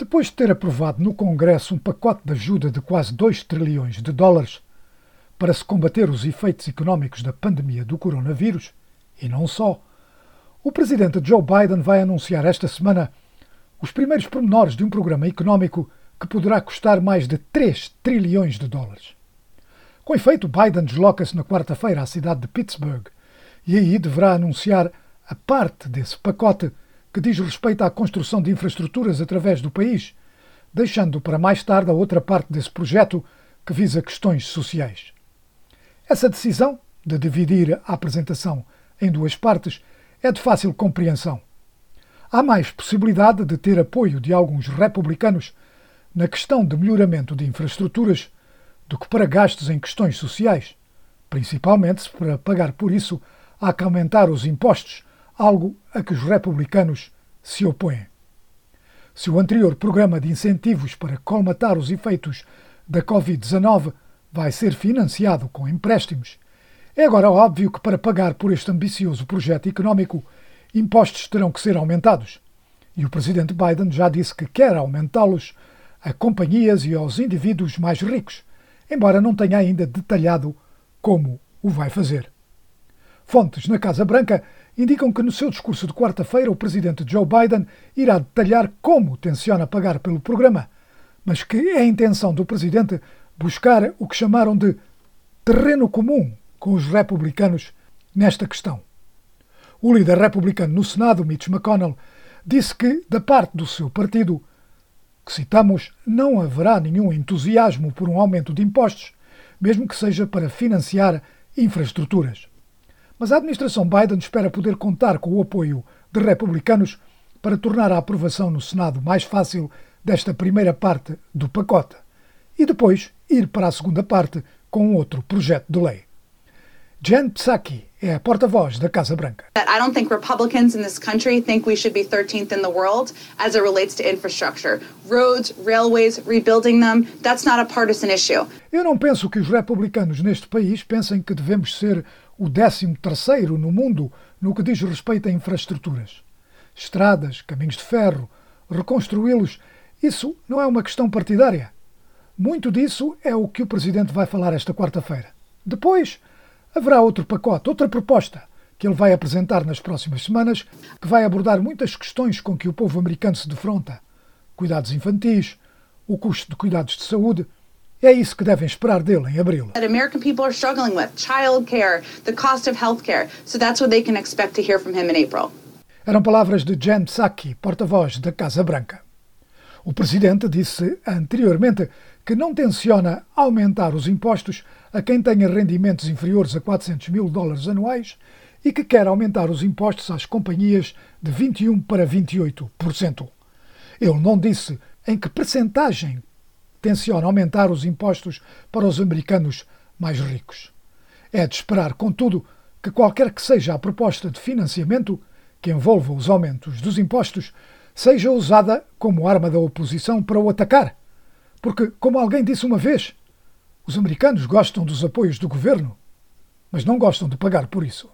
Depois de ter aprovado no Congresso um pacote de ajuda de quase 2 trilhões de dólares para se combater os efeitos económicos da pandemia do coronavírus, e não só, o presidente Joe Biden vai anunciar esta semana os primeiros pormenores de um programa económico que poderá custar mais de 3 trilhões de dólares. Com efeito, Biden desloca-se na quarta-feira à cidade de Pittsburgh e aí deverá anunciar a parte desse pacote que diz respeito à construção de infraestruturas através do país, deixando para mais tarde a outra parte desse projeto que visa questões sociais. Essa decisão de dividir a apresentação em duas partes é de fácil compreensão. Há mais possibilidade de ter apoio de alguns republicanos na questão de melhoramento de infraestruturas do que para gastos em questões sociais, principalmente se para pagar por isso há que aumentar os impostos algo a que os republicanos se opõem. Se o anterior programa de incentivos para colmatar os efeitos da Covid-19 vai ser financiado com empréstimos, é agora óbvio que para pagar por este ambicioso projeto económico, impostos terão que ser aumentados. E o presidente Biden já disse que quer aumentá-los a companhias e aos indivíduos mais ricos, embora não tenha ainda detalhado como o vai fazer. Fontes na Casa Branca indicam que no seu discurso de quarta-feira o presidente Joe Biden irá detalhar como tenciona pagar pelo programa, mas que é a intenção do presidente buscar o que chamaram de terreno comum com os republicanos nesta questão. O líder republicano no Senado, Mitch McConnell, disse que, da parte do seu partido, que citamos, não haverá nenhum entusiasmo por um aumento de impostos, mesmo que seja para financiar infraestruturas. Mas a administração Biden espera poder contar com o apoio de republicanos para tornar a aprovação no Senado mais fácil desta primeira parte do pacote e depois ir para a segunda parte com outro projeto de lei. Jen Psaki é a porta-voz da Casa Branca. I don't think Republicans in this country think we should be 13th in the world as it relates to infrastructure. Roads, railways, rebuilding them, that's not a partisan issue. Eu não penso que os republicanos neste país pensem que devemos ser o 13 terceiro no mundo no que diz respeito a infraestruturas. Estradas, caminhos de ferro, reconstruí-los, isso não é uma questão partidária. Muito disso é o que o Presidente vai falar esta quarta-feira. Depois, haverá outro pacote, outra proposta, que ele vai apresentar nas próximas semanas, que vai abordar muitas questões com que o povo americano se defronta: cuidados infantis, o custo de cuidados de saúde é isso que devem esperar dele em abril. That American people are struggling with child care, the cost of health care. So that's what they can expect to hear from him in April. Eram palavras de Jen Psaki, porta-voz da Casa Branca. O presidente disse anteriormente que não tenciona aumentar os impostos a quem tenha rendimentos inferiores a 400 mil dólares anuais e que quer aumentar os impostos às companhias de 21 para 28%. Ele não disse em que percentagem tenciona aumentar os impostos para os americanos mais ricos. É de esperar, contudo, que qualquer que seja a proposta de financiamento que envolva os aumentos dos impostos seja usada como arma da oposição para o atacar. Porque, como alguém disse uma vez, os americanos gostam dos apoios do governo, mas não gostam de pagar por isso.